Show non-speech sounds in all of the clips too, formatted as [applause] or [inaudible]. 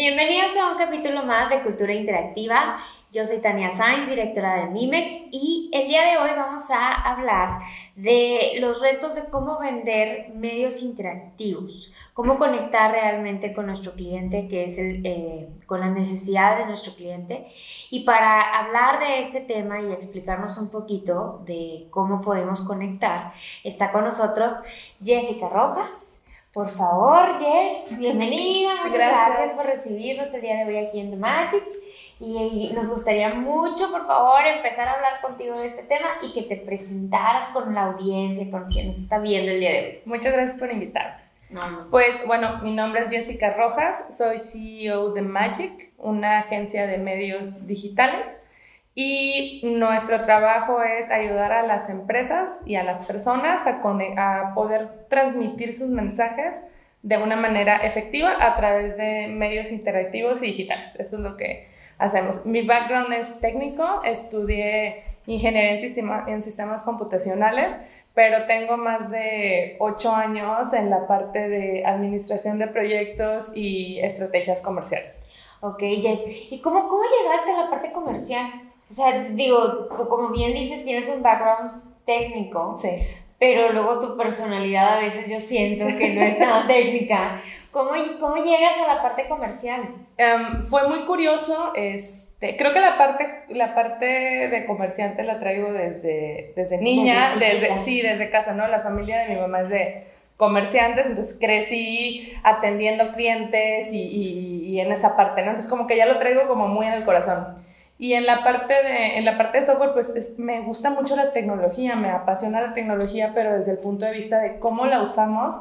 Bienvenidos a un capítulo más de Cultura Interactiva. Yo soy Tania Sainz, directora de MIMEC, y el día de hoy vamos a hablar de los retos de cómo vender medios interactivos, cómo conectar realmente con nuestro cliente, que es el, eh, con las necesidades de nuestro cliente. Y para hablar de este tema y explicarnos un poquito de cómo podemos conectar, está con nosotros Jessica Rojas. Por favor, Jess, bienvenida. Muchas gracias. por recibirnos el día de hoy aquí en The Magic. Y, nos gustaría mucho, por favor, empezar a hablar contigo de este tema y que te presentaras con la audiencia, con quien nos está viendo el día de hoy. Muchas gracias por invitarme. Pues bueno, mi nombre es Jessica Rojas, soy CEO de Magic, una agencia de medios digitales y nuestro trabajo es ayudar a las empresas y a las personas a, a poder transmitir sus mensajes de una manera efectiva a través de medios interactivos y digitales. Eso es lo que hacemos. Mi background es técnico, estudié ingeniería en, en sistemas computacionales, pero tengo más de ocho años en la parte de administración de proyectos y estrategias comerciales. Ok, Jess. ¿Y cómo, cómo llegaste a la parte comercial? O sea, digo, como bien dices, tienes un background técnico. Sí. Pero luego tu personalidad a veces yo siento que no es tan técnica. ¿Cómo, ¿Cómo llegas a la parte comercial? Um, fue muy curioso. Este, creo que la parte, la parte de comerciante la traigo desde, desde niña. Desde, sí, desde casa, ¿no? La familia de mi mamá es de comerciantes, entonces crecí atendiendo clientes y, y, y en esa parte, ¿no? Entonces como que ya lo traigo como muy en el corazón. Y en la parte de, en la parte de software, pues me gusta mucho la tecnología, me apasiona la tecnología, pero desde el punto de vista de cómo la usamos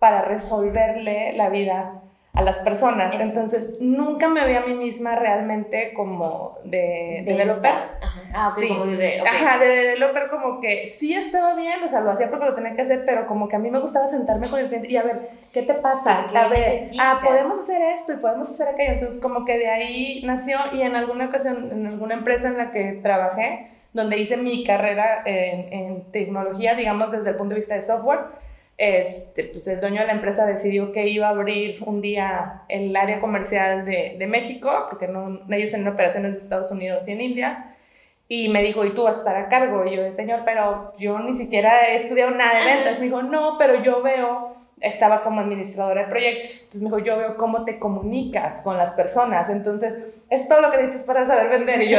para resolverle la vida a las personas. Entonces, nunca me vi a mí misma realmente como de, developer. Ajá. Ah, sí. como de, Ajá, de developer como que sí estaba bien, o sea, lo hacía porque lo tenía que hacer, pero como que a mí me gustaba sentarme con el cliente y a ver, ¿qué te pasa? a ver, ah, podemos hacer esto y podemos hacer aquello. Entonces, como que de ahí nació y en alguna ocasión, en alguna empresa en la que trabajé, donde hice mi carrera en, en tecnología, digamos, desde el punto de vista de software, este, pues el dueño de la empresa decidió que iba a abrir un día el área comercial de, de México, porque no, ellos tienen operaciones de Estados Unidos y en India, y me dijo, ¿y tú vas a estar a cargo? Y yo, señor, pero yo ni siquiera he estudiado nada de ventas. Me dijo, no, pero yo veo, estaba como administradora de proyectos, entonces me dijo, yo veo cómo te comunicas con las personas, entonces, es todo lo que necesitas para saber vender. Y yo,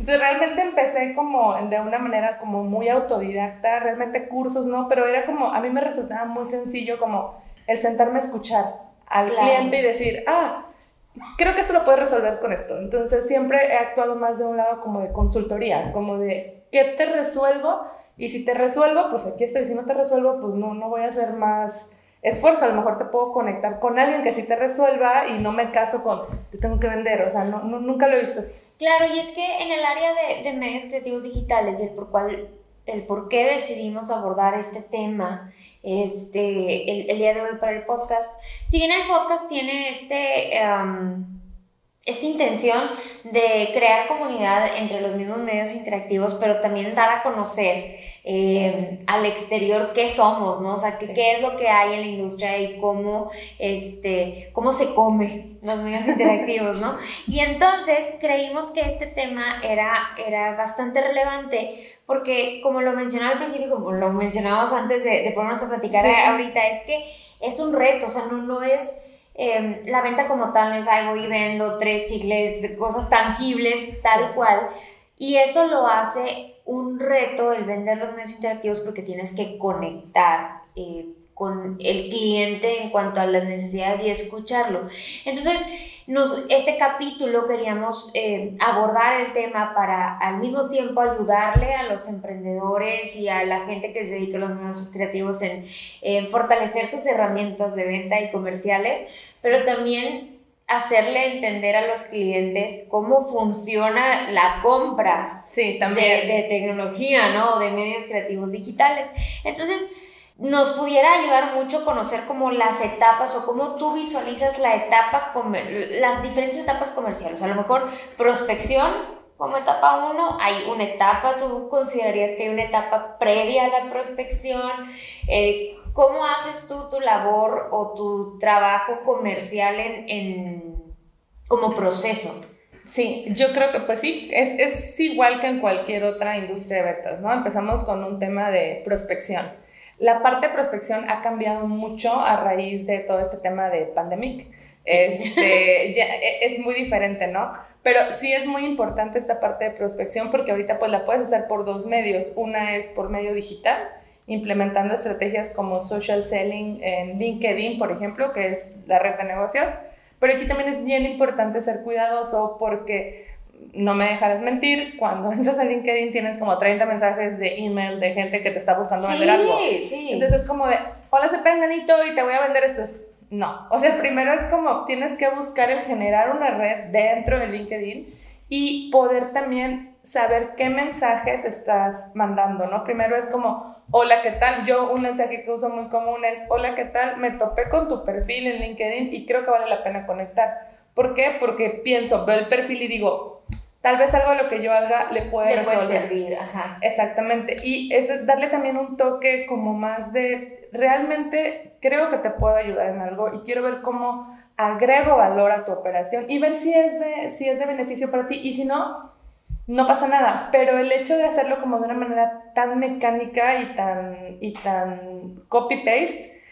entonces realmente empecé como de una manera como muy autodidacta, realmente cursos, ¿no? Pero era como, a mí me resultaba muy sencillo como el sentarme a escuchar al cliente y decir, ah, creo que esto lo puedes resolver con esto. Entonces siempre he actuado más de un lado como de consultoría, como de, ¿qué te resuelvo? Y si te resuelvo, pues aquí estoy. Si no te resuelvo, pues no, no voy a hacer más esfuerzo. A lo mejor te puedo conectar con alguien que sí te resuelva y no me caso con, te tengo que vender. O sea, no, nunca lo he visto así. Claro, y es que en el área de, medios creativos digitales, el por, cual, el por qué decidimos abordar este tema este, el, día de hoy para el podcast, si bien el podcast tiene este, um, esta intención de crear comunidad entre los mismos medios interactivos, pero también dar a conocer eh, al exterior qué somos, ¿no? O sea, qué, qué, es lo que hay en la industria y cómo, este, cómo se come los medios interactivos, ¿no? Y entonces creímos que este tema era, era bastante relevante porque, como lo mencionaba al principio, como lo mencionábamos antes de, de ponernos a platicar ahorita, es que es un reto, o sea, no, no es... Em, la venta como tal no es, voy y vendo tres chicles, cosas tangibles, tal cual. Y eso lo hace un reto el vender los medios interactivos porque tienes que conectar eh, con el cliente en cuanto a las necesidades y escucharlo. Entonces, nos, este capítulo queríamos eh, abordar el tema para al mismo tiempo ayudarle a los emprendedores y a la gente que se dedica a los medios creativos en, en fortalecer sus herramientas de venta y comerciales, pero también hacerle entender a los clientes cómo funciona la compra sí, también. De, de, tecnología, ¿no? De medios creativos digitales. Entonces, nos pudiera ayudar mucho conocer como las etapas o cómo tú visualizas la etapa, las diferentes etapas comerciales. A lo mejor prospección como etapa 1, hay una etapa, tú considerarías que hay una etapa previa a la prospección. Eh, ¿Cómo haces tú tu labor o tu trabajo comercial en, en, como proceso. Sí, yo creo que pues sí, es, es igual que en cualquier otra industria de ventas, ¿no? Empezamos con un tema de prospección. La parte de prospección ha cambiado mucho a raíz de todo este tema de pandemic. Este, [laughs] ya, e, es muy diferente, ¿no? Pero sí es muy importante esta parte de prospección porque ahorita pues la puedes hacer por dos medios. Una es por medio digital, implementando estrategias como social selling en LinkedIn, por ejemplo, que es la red de negocios. Pero aquí también es bien importante ser cuidadoso porque no me dejarás mentir, cuando [laughs] entras a LinkedIn tienes como 30 mensajes de email de gente que te está buscando vender algo. Sí. Entonces es como de, hola, soy Penganito y te voy a vender esto. No, o sea, primero es como tienes que buscar el generar una red dentro de LinkedIn y poder también saber qué mensajes estás mandando, ¿no? Primero es como, hola, ¿qué tal? Yo un mensaje que uso muy común es, hola, ¿qué tal? Me topé con tu perfil en LinkedIn y creo que vale la pena conectar. ¿Por qué? Porque pienso, veo el perfil y digo, tal vez algo de lo que yo haga le puede, le puede servir. Ajá. Exactamente. Y es darle también un toque como más de, realmente creo que te puedo ayudar en algo y quiero ver cómo agrego valor a tu operación y ver si es de, si es de beneficio para ti y si no, no pasa nada. Pero el hecho de hacerlo como de una manera tan mecánica y tan, y tan copy-paste,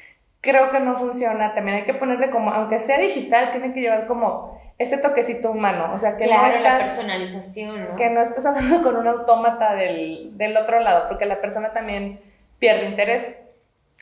creo que no funciona. También hay que ponerle como, aunque sea digital, tiene que llevar como ese toquecito humano, o sea, que no estás, la personalización, ¿no? Que no estés hablando con un autómata del, del, otro lado, porque la persona también pierde interés.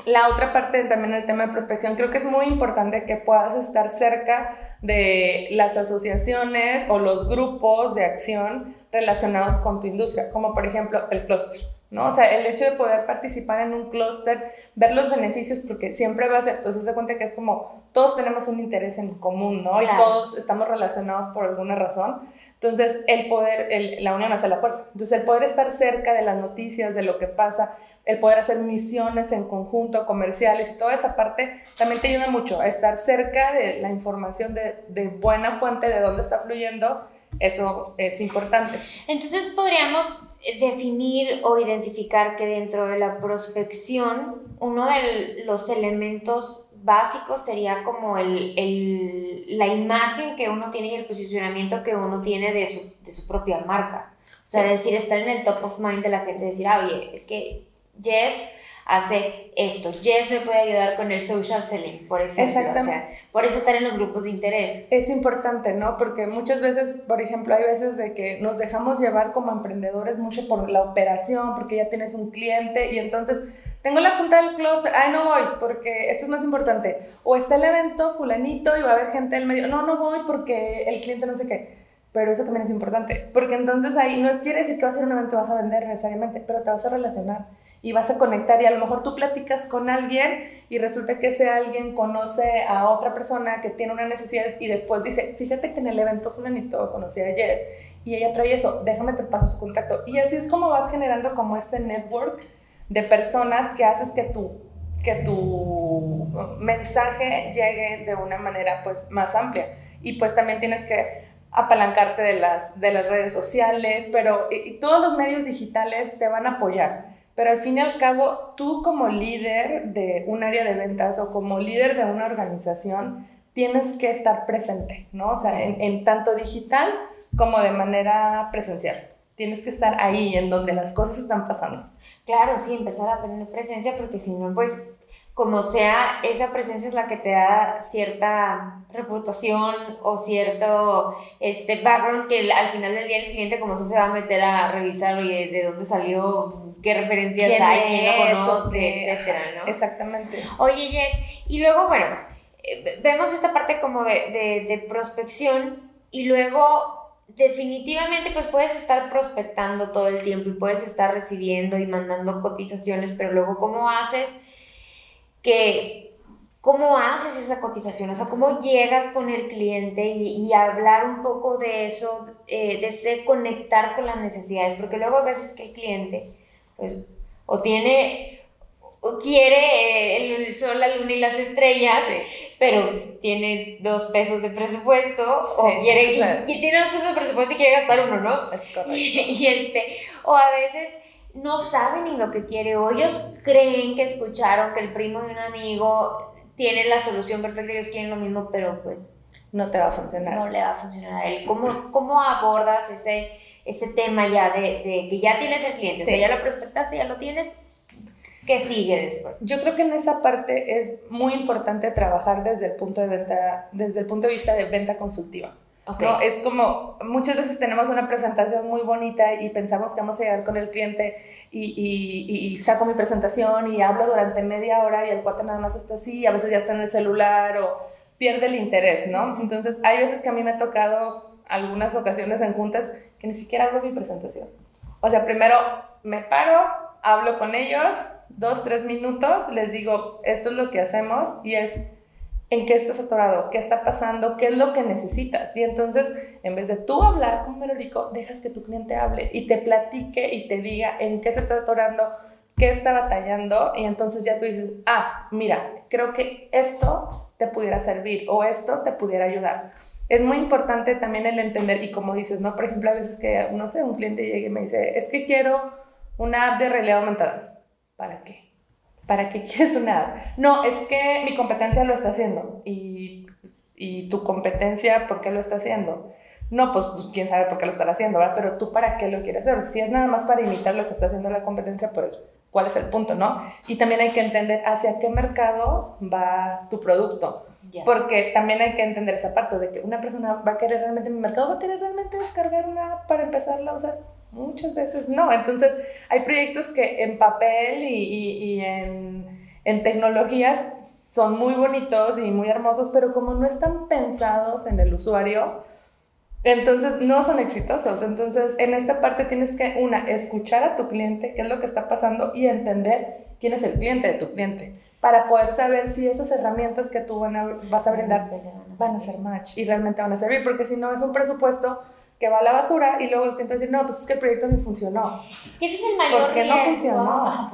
La otra parte también el tema de prospección, creo que es muy importante que puedas estar cerca de las asociaciones o los grupos de acción relacionados con tu industria, como por ejemplo el clúster. ¿no? O sea, el hecho de poder participar en un clúster, ver los beneficios, porque siempre vas a, entonces se cuenta que es como, todos tenemos un interés en común, ¿no? Y todos estamos relacionados por alguna razón. Entonces, el poder, el, la unión hace la fuerza. Entonces, el poder estar cerca de las noticias, de lo que pasa, el poder hacer misiones en conjunto, comerciales y toda esa parte, también te ayuda mucho a estar cerca de la información de, de buena fuente, de dónde está fluyendo. Eso es importante. Entonces, podríamos definir o identificar que dentro de la prospección uno de los elementos básicos sería como el, el, la imagen que uno tiene y el posicionamiento que uno tiene de su, de su propia marca. O sea, decir, estar en el top of mind de la gente, decir, ah, oye, es que Jess hace esto. Jess me puede ayudar con el social selling, por ejemplo. Exactamente. O sea, por eso estar en los grupos de interés. Es importante, ¿no? Porque muchas veces, por ejemplo, hay veces de que nos dejamos llevar como emprendedores mucho por la operación, porque ya tienes un cliente y entonces tengo la junta del clúster, ay, no voy porque esto es más importante. O está el evento fulanito y va a haber gente del medio, no, no voy porque el cliente no sé qué. Pero eso también es importante, porque entonces ahí no es quiere decir que va a ser un evento vas a vender necesariamente, pero te vas a relacionar y vas a conectar y a lo mejor tú platicas con alguien y resulta que ese alguien conoce a otra persona que tiene una necesidad y después dice, fíjate que en el evento fulanito conocí a Jess y ella trae eso, déjame te paso su contacto. Y así es como vas generando como este network de personas que haces que tu, que tu mensaje llegue de una manera pues más amplia. Y pues también tienes que apalancarte de las, de las redes sociales, pero todos los medios digitales te van a apoyar pero al fin y al cabo, tú como líder de un área de ventas o como líder de una organización, tienes que estar presente, ¿no? O sea, en, tanto digital como de manera presencial. Tienes que estar ahí, en donde las cosas están pasando. Claro, sí, empezar a tener presencia, porque si no, pues como sea, esa presencia es la que te da cierta reputación o cierto este, background que al final del día el cliente como se va a meter a revisar, oye, de dónde salió, qué referencias hay, quién lo conoce, etcétera, ¿no? Exactamente. Oye, Jess, y luego, bueno, eh, vemos esta parte como de, de, de prospección y luego definitivamente pues puedes estar prospectando todo el tiempo y puedes estar recibiendo y mandando cotizaciones, pero luego cómo haces que cómo haces esa cotización, o sea, cómo llegas con el cliente y, hablar un poco de eso, eh, de ese conectar con las necesidades, porque luego a veces que el cliente, pues, o tiene, o quiere eh, el sol, la luna y las estrellas, pero tiene dos pesos de presupuesto, o quiere, y, tiene dos pesos de presupuesto y quiere gastar uno, ¿no? Es correcto. [laughs] y este, o a veces no saben ni lo que quiere o ellos creen que escucharon que el primo de un amigo tiene la solución perfecta, ellos quieren lo mismo, pero pues no te va a funcionar. No le va a funcionar a él. ¿Cómo, cómo abordas ese, ese tema ya de, de que ya tienes el cliente? O sea, ya lo prospectaste, ya lo tienes. ¿Qué sigue después? Yo creo que en esa parte es muy importante trabajar desde el punto de venta, desde el punto de vista de venta consultiva. ¿no? Es como muchas veces tenemos una presentación muy bonita y pensamos que vamos a llegar con el cliente y, y, y, saco mi presentación y hablo durante media hora y el cuate nada más está así, a veces ya está en el celular o pierde el interés, ¿no? Entonces hay veces que a mí me ha tocado algunas ocasiones en juntas que ni siquiera hablo mi presentación. O sea, primero me paro, hablo con ellos, dos, tres minutos, les digo, esto es lo que hacemos y es en qué estás atorado, qué está pasando, qué es lo que necesitas. Y entonces, en vez de tú hablar con Merolico, dejas que tu cliente hable y te platique y te diga en qué se está atorando, qué está batallando. Y entonces ya tú dices, ah, mira, creo que esto te pudiera servir o esto te pudiera ayudar. Es muy importante también el entender, y como dices, ¿no? Por ejemplo, a veces que, no sé, un cliente llega y me dice, es que quiero una app de realidad aumentada. ¿Para qué? ¿para qué [laughs] quieres una No, es que mi competencia lo está haciendo. Y, y tu competencia, ¿por qué lo está haciendo? No, pues, pues, quién sabe por qué lo están haciendo, ¿verdad? Pero tú para qué lo quieres hacer. Si es nada más para imitar lo que está haciendo la competencia, pues cuál es el punto, ¿no? Y también hay que entender hacia qué mercado va tu producto. Porque también hay que entender esa parte de que una persona va a querer realmente mi mercado, va a querer realmente descargar una app para empezarla a usar Muchas veces no. Entonces, hay proyectos que en papel y, y, en, en, tecnologías son muy bonitos y muy hermosos, pero como no están pensados en el usuario, entonces no son exitosos. Entonces, en esta parte tienes que, una, escuchar a tu cliente, qué es lo que está pasando y entender quién es el cliente de tu cliente para poder saber si esas herramientas que tú van a, vas a brindar van a ser match y realmente van a servir, porque si no es un presupuesto que va a la basura y luego el cliente dice, no, pues es que el proyecto no funcionó. ¿Qué es el mayor ¿Por qué no funcionó?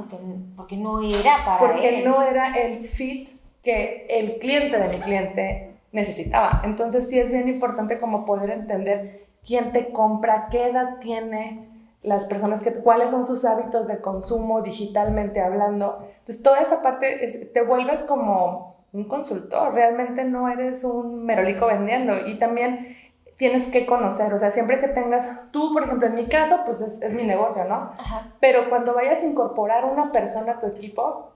porque, no era para Porque no era el fit que el cliente de mi cliente necesitaba. Entonces sí es bien importante como poder entender quién te compra, qué edad tiene las personas, que, cuáles son sus hábitos de consumo digitalmente hablando. Entonces toda esa parte te vuelves como un consultor, realmente no eres un merolico vendiendo y también tienes que conocer, o sea, siempre que tengas, tú, por ejemplo, en mi caso, pues es, es mi negocio, ¿no? Ajá. Pero cuando vayas a incorporar una persona a tu equipo,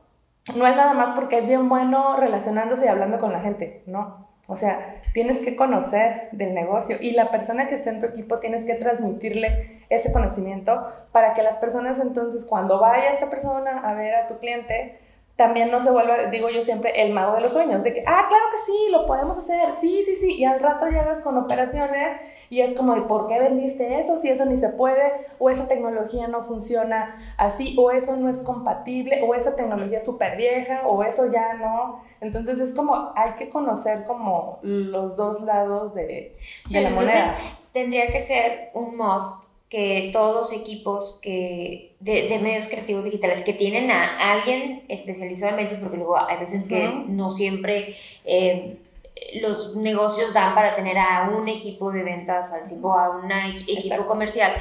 no es nada más porque es bien bueno relacionándose y hablando con la gente, ¿no? O sea, tienes que conocer del negocio y la persona que está en tu equipo tienes que transmitirle ese conocimiento para que las personas entonces cuando vaya esta persona a ver a tu cliente, también no se vuelve, digo yo siempre, el mago de los sueños, de que, ah, claro que sí, lo podemos hacer, sí, sí, sí, y al rato llegas con operaciones y es como de, ¿por qué vendiste eso? Si eso ni se puede, o esa tecnología no funciona así, o eso no es compatible, o esa tecnología es súper vieja, o eso ya no. Entonces es como, hay que conocer como los dos lados de, de la moneda. Tendría que ser un must que todos los equipos que de, medios creativos digitales que tienen a alguien especializado en ventas, porque luego hay veces que no siempre eh, los negocios dan para tener a un equipo de ventas al o a un equipo comercial.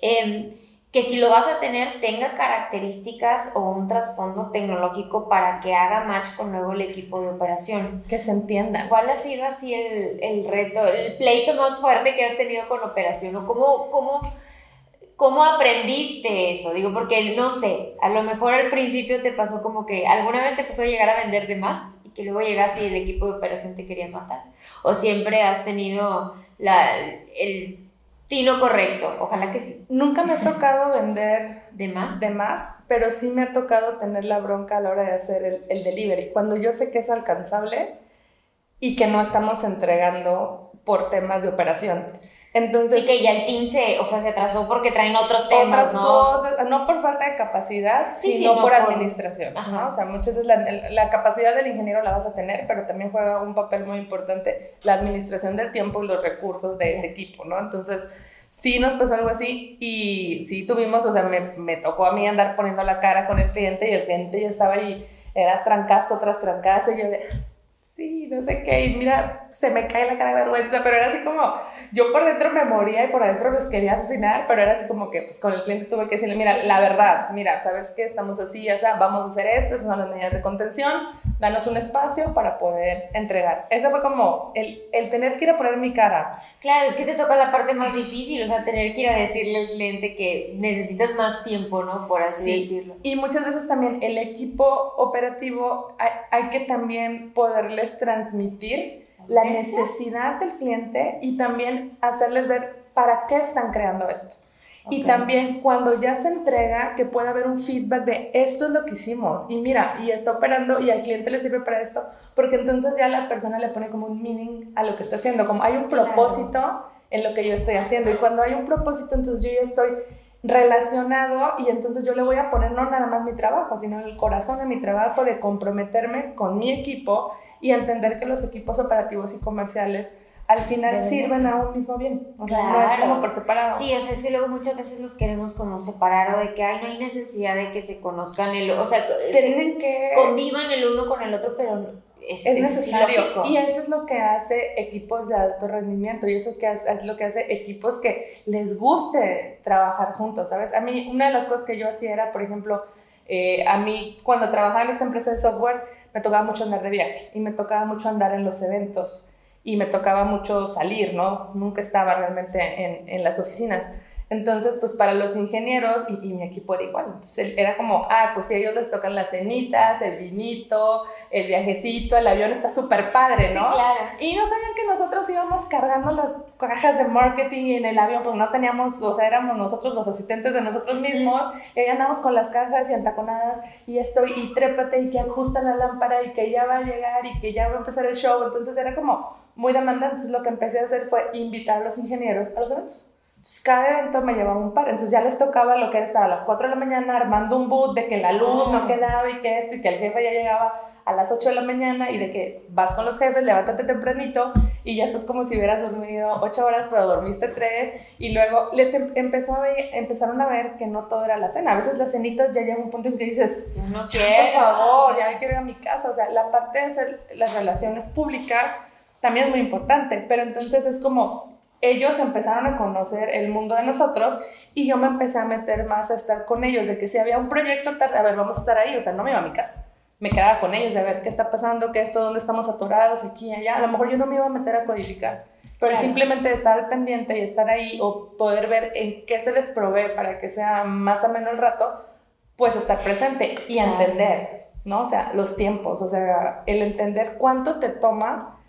Eh, que si lo vas a tener tenga características o un trasfondo tecnológico para que haga match con luego el equipo de operación. Que se entienda. ¿Cuál ha sido así el, el reto, el pleito más fuerte que has tenido con operación? ¿O cómo, cómo, cómo aprendiste eso? Digo, porque no sé, a lo mejor al principio te pasó como que alguna vez te a llegar a vender de más y que luego llegaste y el equipo de operación te quería matar. O siempre has tenido la, el lo correcto, ojalá que sí. Nunca me ha [laughs] tocado vender de más. De más, pero sí me ha tocado tener la bronca a la hora de hacer el, el delivery. Cuando yo sé que es alcanzable y que no estamos entregando por temas de operación. Entonces, sí, que ya el team se, o sea, se atrasó porque traen otros temas, otras cosas, no por falta de capacidad, sino por administración. O sea, muchas veces la, la, capacidad del ingeniero la vas a tener, pero también juega un papel muy importante la administración del tiempo y los recursos de ese equipo, ¿no? Entonces, sí nos pasó algo así y sí tuvimos, o sea, me, me tocó a mí andar poniendo la cara con el cliente y el cliente ya estaba ahí, era trancazo tras trancazo y yo de, sí, no sé qué, y mira, se me cae la cara de vergüenza, pero era así como, yo por dentro me moría y por adentro los quería asesinar, pero era así como que, pues con el cliente tuve que decirle, mira, la verdad, mira, ¿sabes qué? Estamos así, ya sea, vamos a hacer esto, esas son las medidas de contención, danos un espacio para poder entregar. Eso fue como el, el, tener que ir a poner mi cara. Claro, es que te toca la parte más difícil, o sea, tener que ir a decirle al cliente que necesitas más tiempo, ¿no? Por así decirlo. Y muchas veces también el equipo operativo hay, hay que también poderles transmitir la necesidad del cliente y también hacerles ver para qué están creando esto. Y también cuando ya se entrega, que pueda haber un feedback de esto es lo que hicimos. Y mira, y está operando y al cliente le sirve para esto, porque entonces ya la persona le pone como un meaning a lo que está haciendo, como hay un propósito en lo que yo estoy haciendo. Y cuando hay un propósito, entonces yo ya estoy relacionado y entonces yo le voy a poner no nada más mi trabajo, sino el corazón de mi trabajo de comprometerme con mi equipo y entender que los equipos operativos y comerciales al final sirven a un mismo bien. O sea, no es como por separado. Sí, o sea, es que luego muchas veces los queremos como separar o de que ay, no hay necesidad de que se conozcan el o sea, tienen que convivan el uno con el otro, pero es, es necesario. y eso es lo que hace equipos de alto rendimiento y eso que es lo que hace equipos que les guste trabajar juntos, ¿sabes? A mí, una de las cosas que yo hacía era, por ejemplo, eh, a mí cuando trabajaba en esta empresa de software, me tocaba mucho andar de viaje y me tocaba mucho andar en los eventos y me tocaba mucho salir, ¿no? Nunca estaba realmente en, en las oficinas. Entonces, pues para los ingenieros y, y, mi equipo era igual. Entonces era como, ah, pues si a ellos les tocan las cenitas, el vinito, el viajecito, el avión está súper padre, ¿no? Sí, claro. Y no sabían que nosotros íbamos cargando las cajas de marketing en el avión, porque no teníamos, o sea, éramos nosotros los asistentes de nosotros mismos, y ahí andamos con las cajas y entaconadas, y estoy, y trépate, y que ajusta la lámpara, y que ya va a llegar, y que ya va a empezar el show. Entonces era como muy demandante. Entonces lo que empecé a hacer fue invitar a los ingenieros a los eventos. Entonces cada evento me llevaba un par. Entonces ya les tocaba lo que estar a las 4 de la mañana armando un boot de que la luz no quedaba y que esto y que el jefe ya llegaba a las 8 de la mañana y de que vas con los jefes, levántate tempranito y ya estás como si hubieras dormido 8 horas, pero dormiste 3 y luego les em, empezó a ver, empezaron a ver que no todo era la cena. A veces las cenitas ya llega un punto en que dices, no quiero, por favor, ya quiero ir a mi casa. O sea, la parte de hacer las relaciones públicas también es muy importante, pero entonces es como ellos empezaron a conocer el mundo de nosotros y yo me empecé a meter más a estar con ellos, de que si había un proyecto, a ver, vamos a estar ahí, o sea, no me iba a mi casa, me quedaba con ellos, de ver qué está pasando, qué esto, dónde estamos atorados, aquí y allá, a lo mejor yo no me iba a meter a codificar, pero simplemente estar al pendiente y estar ahí o poder ver en qué se les provee para que sea más o menos el rato, pues estar presente y entender, ¿no? O sea, los tiempos, o sea, el entender cuánto te toma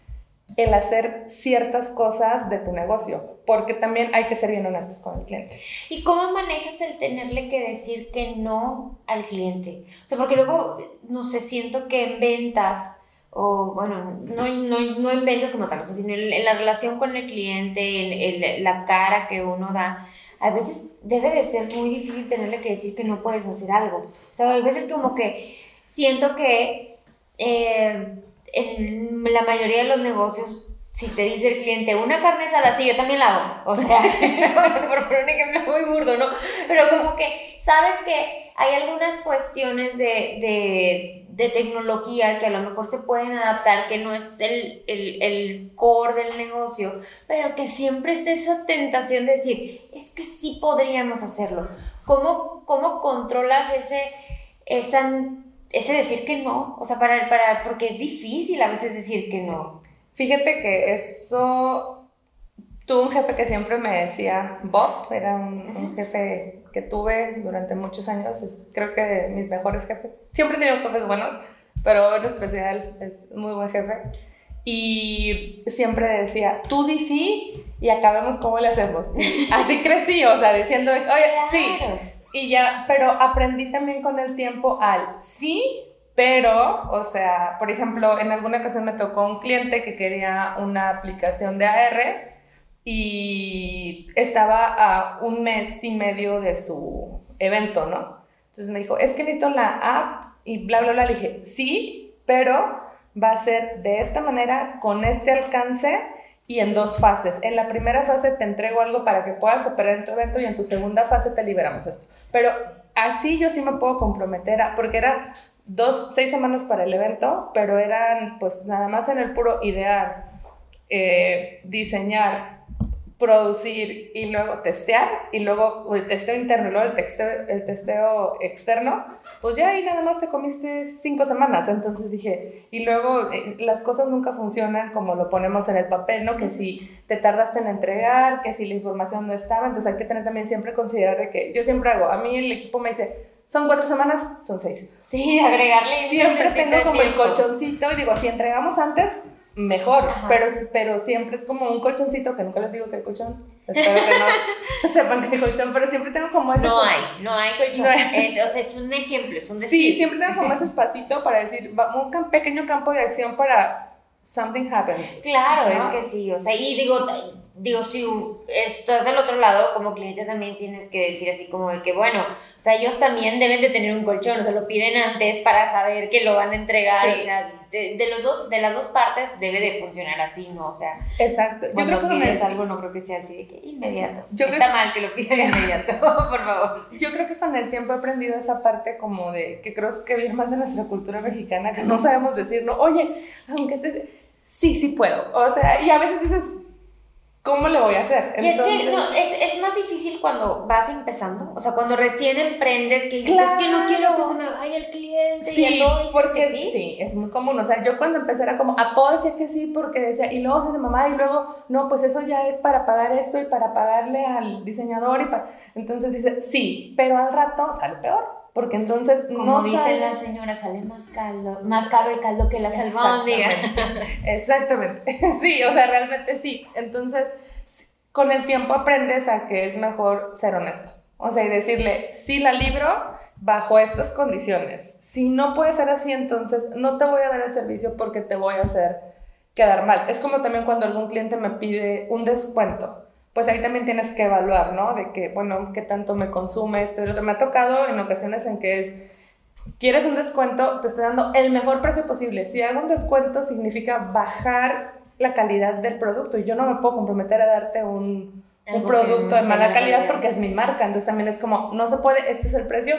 el hacer ciertas cosas de tu negocio, porque también hay que ser bien honestos con el cliente. ¿Y cómo manejas el tenerle que decir que no al cliente? O sea, porque luego, no sé, siento que en ventas, o bueno, no, no, no en ventas como tal, sino en, la relación con el cliente, en, la cara que uno da, a veces debe de ser muy difícil tenerle que decir que no puedes hacer algo. O sea, a veces como que siento que... Eh, en la mayoría de los negocios, si te dice el cliente una carne asada, sí, yo también la hago. O sea, [laughs] por poner un ejemplo muy burdo, ¿no? Pero como que sabes que hay algunas cuestiones de, de, de tecnología que a lo mejor se pueden adaptar, que no es el, el, el, core del negocio, pero que siempre está esa tentación de decir, es que sí podríamos hacerlo. ¿Cómo, cómo controlas ese, esa ese decir que no, o sea, para, para, porque es difícil a veces decir que no. Fíjate que eso, tuve un jefe que siempre me decía, Bob, era un, jefe que tuve durante muchos años, es, creo que mis mejores jefes, siempre he tenido jefes buenos, pero en especial es muy buen jefe. Y siempre decía, tú di sí y acabemos cómo le hacemos. [laughs] Así crecí, o sea, diciendo, oye, sí, y ya, pero aprendí también con el tiempo al sí, pero, o sea, por ejemplo, en alguna ocasión me tocó un cliente que quería una aplicación de AR y estaba a un mes y medio de su evento, ¿no? Entonces me dijo, es que necesito la app y bla, bla, bla. Le dije, sí, pero va a ser de esta manera, con este alcance y en dos fases. En la primera fase te entrego algo para que puedas operar en tu evento y en tu segunda fase te liberamos esto. Pero así yo sí me puedo comprometer, a, porque era dos, seis semanas para el evento, pero eran pues nada más en el puro idear, eh, diseñar, producir y luego testear y luego el testeo interno y luego el testeo, el testeo externo, pues ya ahí nada más te comiste cinco semanas. Entonces dije, y luego eh, las cosas nunca funcionan como lo ponemos en el papel, ¿no? Que si te tardaste en entregar, que si la información no estaba, entonces hay que tener también siempre considerar de que yo siempre hago, a mí el equipo me dice, son cuatro semanas, son seis. Sí, agregarle. Siempre tengo como el colchoncito y digo, si entregamos antes, mejor, pero, pero siempre es como un colchoncito, que nunca les digo que hay colchón, espero que no [laughs] sepan que hay colchón, pero siempre tengo como ese... No hay, no hay colchón, Es, o sea, es un ejemplo, es un decir. Sí, siempre tengo como ese [laughs] espacito para decir, un pequeño campo de acción para something happens. Claro, es que sí, o sea, y digo, digo, si estás del otro lado, como cliente también tienes que decir así como de que, bueno, o sea, ellos también deben de tener un colchón, o sea, lo piden antes para saber que lo van a entregar, o sea, de, los dos, de las dos partes debe de funcionar así, ¿no? O sea, Exacto. Yo cuando creo que pides algo no creo que sea así de que inmediato. Yo Está mal que lo pidan inmediato, [laughs] por favor. Yo creo que con el tiempo he aprendido esa parte como de, que creo que viene más de nuestra cultura mexicana, que no sabemos decir, no, oye, aunque estés, sí, sí puedo. O sea, y a veces dices, ¿cómo le voy a hacer? es que no, es, es, más difícil cuando vas empezando, o sea, cuando recién emprendes, que dices, es que no quiero que se me vaya el cliente sí, y todo, porque sí? sí, es muy común, o sea, yo cuando empecé era como, a puedo decir que sí, porque decía, y luego se dice mamá, y luego, no, pues eso ya es para pagar esto y para pagarle al diseñador y para, entonces dice, sí, pero al rato sale peor. Porque entonces Como no dice la señora, sale más caldo, más caro el caldo que la albóndigas. Exactamente. [laughs] [laughs] sí, o sea, realmente sí. Entonces, con el tiempo aprendes a que es mejor ser honesto. O sea, y decirle, sí la libro bajo estas condiciones. Si no puede ser así, entonces no te voy a dar el servicio porque te voy a hacer quedar mal. Es como también cuando algún cliente me pide un descuento pues ahí también tienes que evaluar, ¿no? De que, bueno, qué tanto me consume esto y lo que me ha tocado en ocasiones en que es, quieres un descuento, te estoy dando el mejor precio posible. Si hago un descuento significa bajar la calidad del producto y yo no me puedo comprometer a darte un, un producto de mala calidad porque es mi marca. Entonces también es como, no se puede, este es el precio,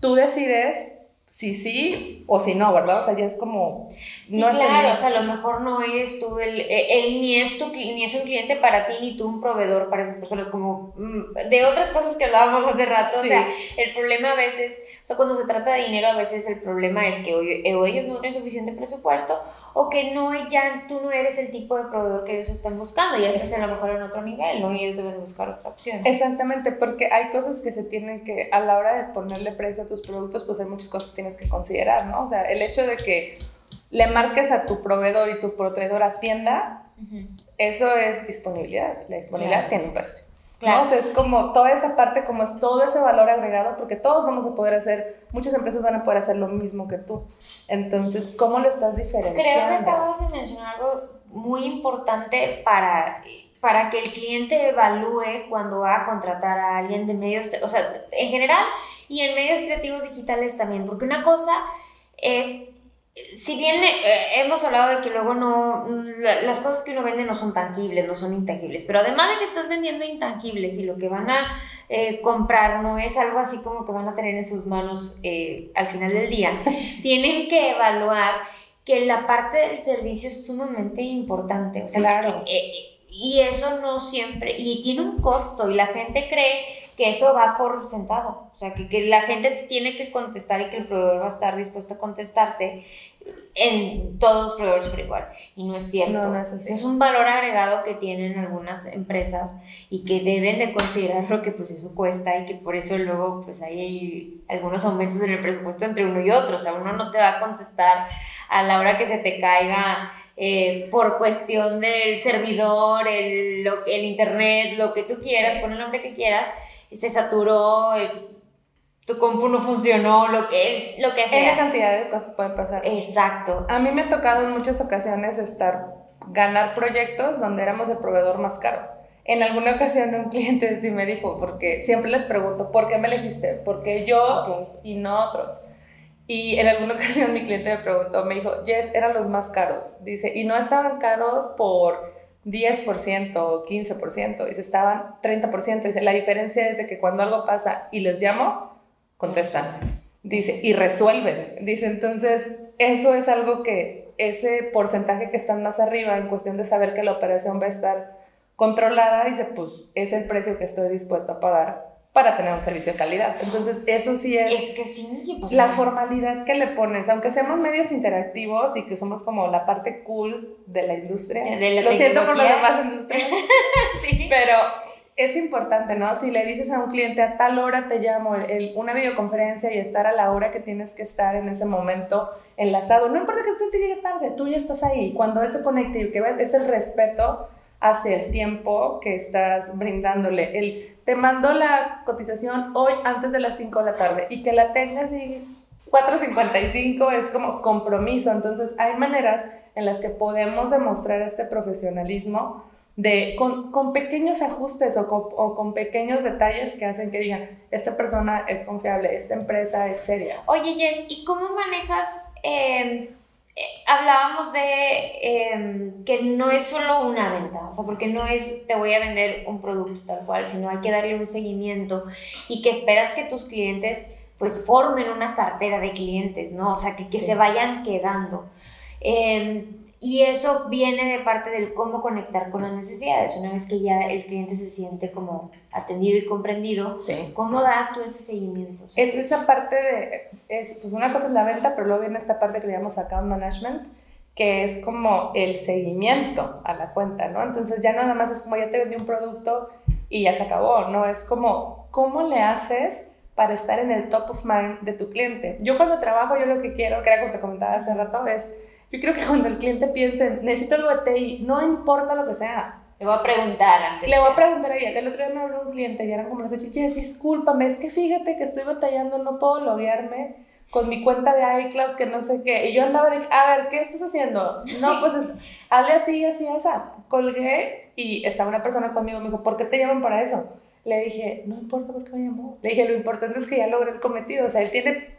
tú decides si sí o si no, ¿verdad? O sea, ya es como... Sí, claro, o sea, a lo mejor no eres tú, el, él ni es, tu, ni es un cliente para ti, ni tú un proveedor para esas personas, como mm, de otras cosas que hablábamos hace rato, o sea, el problema a veces, o sea, cuando se trata de dinero, a veces el problema es que o ellos no tienen suficiente presupuesto o que no ya tú no eres el tipo de proveedor que ellos están buscando, ya estás a lo mejor en otro nivel, ¿no? Y ellos deben buscar otra opción. Exactamente, porque hay cosas que se tienen que, a la hora de ponerle precio a tus productos, pues hay muchas cosas que tienes que considerar, ¿no? O sea, el hecho de que le marques a tu proveedor y tu proveedor atienda, eso es disponibilidad. La disponibilidad tiene un precio. Claro. es como toda esa parte, como es todo ese valor agregado, porque todos vamos a poder hacer, muchas empresas van a poder hacer lo mismo que tú. Entonces, ¿cómo lo estás diferenciando? Creo que acabas de mencionar algo muy importante para, para que el cliente evalúe cuando va a contratar a alguien de medios, o sea, en general y en medios creativos digitales también, porque una cosa es si bien eh, hemos hablado de que luego no, las cosas que uno vende no son tangibles, no son intangibles, pero además de que estás vendiendo intangibles y lo que van a eh, comprar no es algo así como que van a tener en sus manos eh, al final del día, [laughs] tienen que evaluar que la parte del servicio es sumamente importante. O sea, claro. y eso no siempre, y tiene un costo y la gente cree que eso va por sentado, o sea, que, que, la gente tiene que contestar y que el proveedor va a estar dispuesto a contestarte en todos los proveedores por igual. Y no es cierto. es, un valor agregado que tienen algunas empresas y que deben de considerar lo que pues eso cuesta y que por eso luego pues hay algunos aumentos en el presupuesto entre uno y otro. O sea, uno no te va a contestar a la hora que se te caiga. Eh, por cuestión del servidor, el, el internet, lo que tú quieras, pon el nombre que quieras, se saturó, tu compu no funcionó, lo que, lo que sea. Esa cantidad de cosas pueden pasar. Exacto. A mí me ha tocado en muchas ocasiones estar, ganar proyectos donde éramos el proveedor más caro. En alguna ocasión un cliente sí me dijo, porque siempre les pregunto, ¿por qué me elegiste? ¿Por qué yo y no otros? Y en alguna [laughs] ocasión mi cliente me preguntó, me dijo, Yes, eran los más caros. Dice, y no estaban caros por 10% o 15%, dice, estaban 30%. Dice, la diferencia es de que cuando algo pasa y les llamo, contestan. Dice, y resuelven. Dice, entonces, eso es algo que ese porcentaje que están más arriba en cuestión de saber que la operación va a estar controlada, dice, pues es el precio que estoy dispuesto a pagar para tener un servicio de calidad. Entonces, eso sí es, es que sí, pues, la formalidad que le pones, aunque seamos medios interactivos y que somos como la parte cool de la industria. Lo siento por las demás industrias, [laughs] sí. pero es importante, ¿no? Si le dices a un cliente a tal hora te llamo, el, una videoconferencia y estar a la hora que tienes que estar en ese momento enlazado, no importa que el cliente llegue tarde, tú ya estás ahí. Cuando él se conecte y que ves, es el respeto hacia el tiempo que estás brindándole. El, te mando la cotización hoy antes de las 5 de la tarde y que la tengas y 4.55 es como compromiso. Entonces hay maneras en las que podemos demostrar este profesionalismo de, con, con pequeños ajustes o con, o con, pequeños detalles que hacen que digan, esta persona es confiable, esta empresa es seria. Oye, Jess, ¿y cómo manejas, em, hablábamos de em, que no es solo una venta, o sea, porque no es te voy a vender un producto tal cual, sino hay que darle un seguimiento y que esperas que tus clientes pues formen una cartera de clientes, ¿no? O sea, que, que se vayan quedando. Eh, y eso viene de parte del cómo conectar con las necesidades. Una vez que ya el cliente se siente como atendido y comprendido, ¿cómo das tú ese seguimiento? Es esa parte de, es, pues una cosa es la venta, pero luego viene esta parte que le llamamos account management, que es como el seguimiento a la cuenta, ¿no? Entonces ya nada más es como ya te vendí un producto y ya se acabó, ¿no? Es como, ¿cómo le haces? para estar en el top of mind de tu cliente. Yo cuando trabajo, yo lo que quiero, que era como te comentaba hace rato, es yo creo que cuando el cliente piense, necesito algo de TI, no importa lo que sea. Le voy a preguntar antes. Le voy a preguntar a ella. El otro día me habló un cliente y eran como las ocho. discúlpame, es que fíjate que estoy batallando, no puedo loguearme con mi cuenta de iCloud, que no sé qué. Y yo andaba de, a ver, ¿qué estás haciendo? No, [laughs] pues, hazle así, así, así. Colgué y estaba una persona conmigo, me dijo, ¿por qué te llaman para eso? Le dije, no importa por qué me llamó. Le dije, lo importante es que ya logré el cometido. O sea, él tiene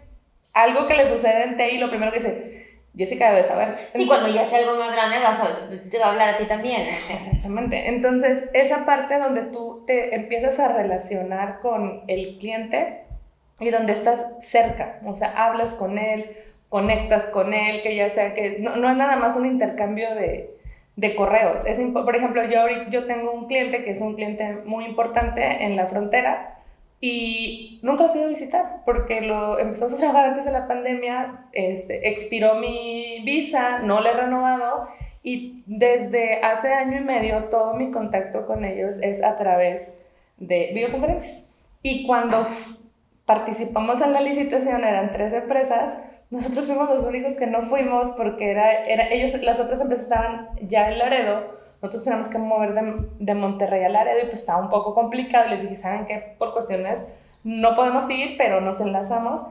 algo que le sucede en TI, lo primero que dice, Jessica debe saber. Sí, cuando ya sea algo más grande vas te va a hablar a ti también. Exactamente. Entonces, esa parte donde tú te empiezas a relacionar con el cliente y donde estás cerca, o sea, hablas con él, conectas con él, que ya sea que no, no es nada más un intercambio de, de correos. Es, por ejemplo, yo, yo tengo un cliente que es un cliente muy importante en la frontera y nunca lo he ido a visitar porque lo empezamos a trabajar antes de la pandemia, este, expiró mi visa, no le he renovado y desde hace año y medio todo mi contacto con ellos es a través de videoconferencias. Y cuando participamos en la licitación, eran tres empresas, nosotros fuimos los únicos que no fuimos porque era, era, ellos, las otras empresas estaban ya en Laredo nosotros tenemos que mover de, de Monterrey a Laredo y pues estaba un poco complicado. Les dije, ¿saben qué? Por cuestiones no podemos ir, pero nos enlazamos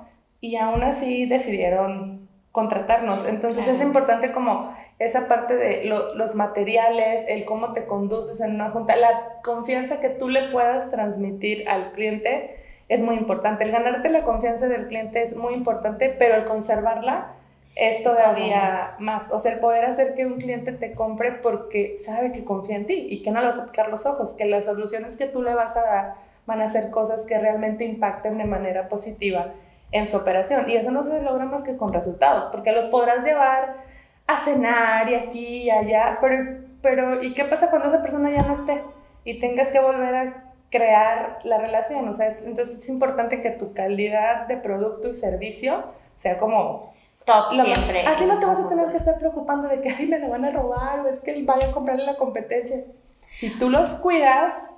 y aún así decidieron contratarnos. Entonces es importante como esa parte de los materiales, el cómo te conduces en una junta, la confianza que tú le puedas transmitir al cliente es muy importante. El ganarte la confianza del cliente es muy importante, pero el conservarla es todavía más. O sea, el poder hacer que un cliente te compre porque sabe que confía en ti y que no le vas a picar los ojos, que las soluciones que tú le vas a dar van a ser cosas que realmente impacten de manera positiva en su operación. Y eso no se logra más que con resultados, porque los podrás llevar a cenar y aquí y allá, pero, pero ¿y qué pasa cuando esa persona ya no esté y tengas que volver a crear la relación? O sea, entonces es importante que tu calidad de producto y servicio sea como top siempre. así no te vas a tener que estar preocupando de que, ay, me lo van a robar o es que vaya a comprarle la competencia. Si tú los cuidas,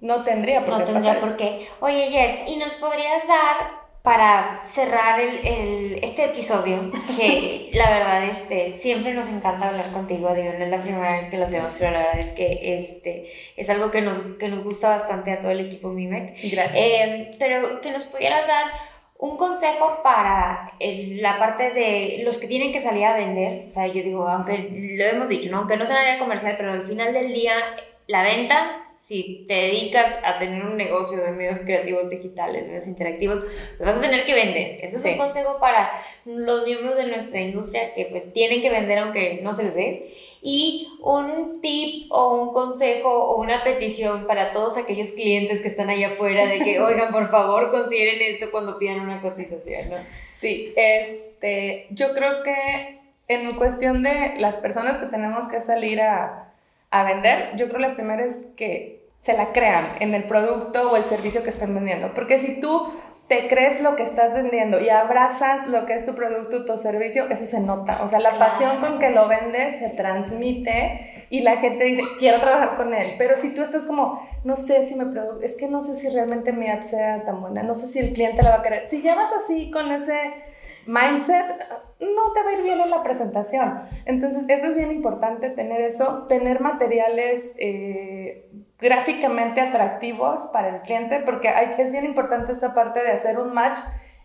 no tendría por qué. No tendría por qué. Oye, Jess, ¿y nos podrías dar para cerrar el, el, este episodio, que [laughs] la verdad este, siempre nos encanta hablar contigo, digo, no es la primera vez que lo hacemos, pero la verdad es que este, es algo que nos, que nos gusta bastante a todo el equipo MIMEC. Gracias. Eh, pero que nos pudieras dar un consejo para la parte de los que tienen que salir a vender, o sea, yo digo, aunque lo hemos dicho, ¿no? aunque no sea área comercial, pero al final del día, la venta, si te dedicas a tener un negocio de medios creativos digitales, medios interactivos, pues vas a tener que vender. Entonces, un consejo para los miembros de nuestra industria que pues tienen que vender aunque no se les dé y un tip o un consejo o una petición para todos aquellos clientes que están allá afuera de que, [laughs] oigan, por favor, consideren esto cuando pidan una cotización, ¿no? Sí, este, yo creo que en cuestión de las personas que tenemos que salir a, a vender, yo creo que la primera es que se la crean en el producto o el servicio que están vendiendo. Porque si tú te crees lo que estás vendiendo y abrazas lo que es tu producto, tu servicio, eso se nota. O sea, la pasión con que lo vendes se transmite y la gente dice, quiero trabajar con él. Pero si tú estás como, no sé si me produce, es que no sé si realmente mi ad sea tan buena, no sé si el cliente la va a querer. Si ya vas así con ese mindset, no te va a ir bien en la presentación. Entonces, eso es bien importante, tener eso, tener materiales eh, gráficamente atractivos para el cliente, porque hay, es bien importante esta parte de hacer un match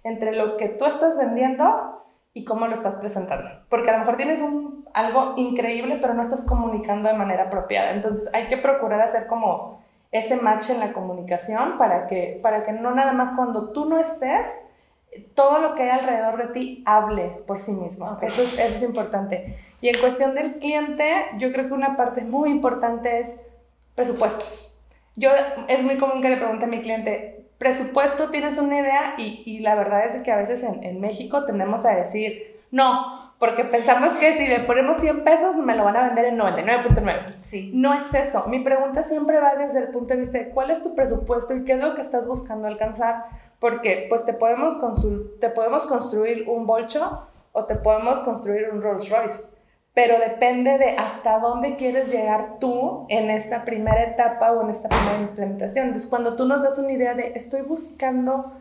entre lo que tú estás vendiendo y cómo lo estás presentando. Porque a lo mejor tienes un, algo increíble, pero no estás comunicando de manera apropiada. Entonces hay que procurar hacer como ese match en la comunicación para que, para que no nada más cuando tú no estés, todo lo que hay alrededor de ti hable por sí mismo. Eso, es, eso es importante. Y en cuestión del cliente, yo creo que una parte muy importante es presupuestos. Yo, es muy común que le pregunte a mi cliente, presupuesto, ¿tienes una idea? Y, y la verdad es que a veces en, en, México tendemos a decir, no, porque pensamos que si le ponemos 100 pesos me lo van a vender en 99.9. Sí. No es eso. Mi pregunta siempre va desde el punto de vista de cuál es tu presupuesto y qué es lo que estás buscando alcanzar. Porque pues te podemos, te podemos construir un bolcho o te podemos construir un Rolls Royce pero depende de hasta dónde quieres llegar tú en esta primera etapa o en esta primera implementación. Entonces, cuando tú nos das una idea de estoy buscando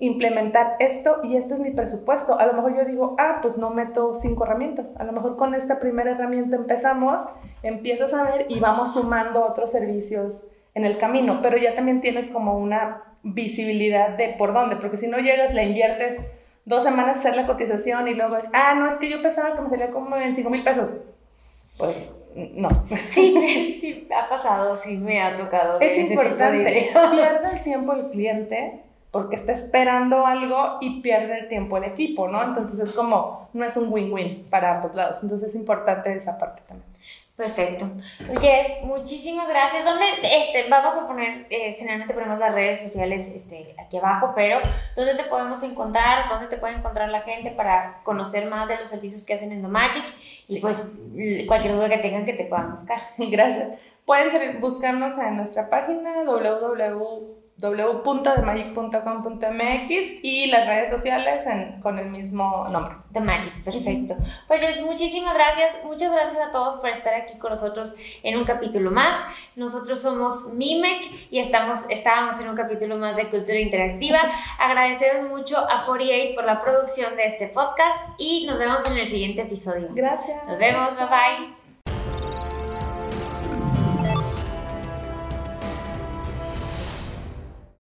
implementar esto y este es mi presupuesto, a lo mejor yo digo, ah, pues no meto cinco herramientas, a lo mejor con esta primera herramienta empezamos, empiezas a ver y vamos sumando otros servicios en el camino, pero ya también tienes como una visibilidad de por dónde, porque si no llegas, la inviertes dos semanas hacer la cotización y luego, ah, no, es que yo pensaba que me salía como en 5 mil pesos. Pues no. Sí, [laughs] sí, ha pasado, sí me ha tocado. Es importante. Pierde el tiempo el cliente porque está esperando algo y pierde el tiempo el equipo, ¿no? Entonces es como, no es un win-win para ambos lados. Entonces es importante esa parte también. Perfecto. Jess, muchísimas gracias. ¿Dónde, este, vamos a poner, eh, generalmente ponemos las redes sociales este, aquí abajo, pero ¿dónde te podemos encontrar? ¿Dónde te puede encontrar la gente para conocer más de los servicios que hacen en Magic? Y pues cualquier duda que tengan que te puedan buscar. Gracias. Pueden buscarnos en nuestra página www www.themagic.com.mx y las redes sociales con el mismo nombre. The Magic, perfecto. Pues muchísimas gracias, muchas gracias a todos por estar aquí con nosotros en un capítulo más. Nosotros somos Mimec y estamos, estábamos en un capítulo más de Cultura Interactiva. Agradecemos mucho a 48 por la producción de este podcast y nos vemos en el siguiente episodio. Gracias. Nos vemos, bye bye.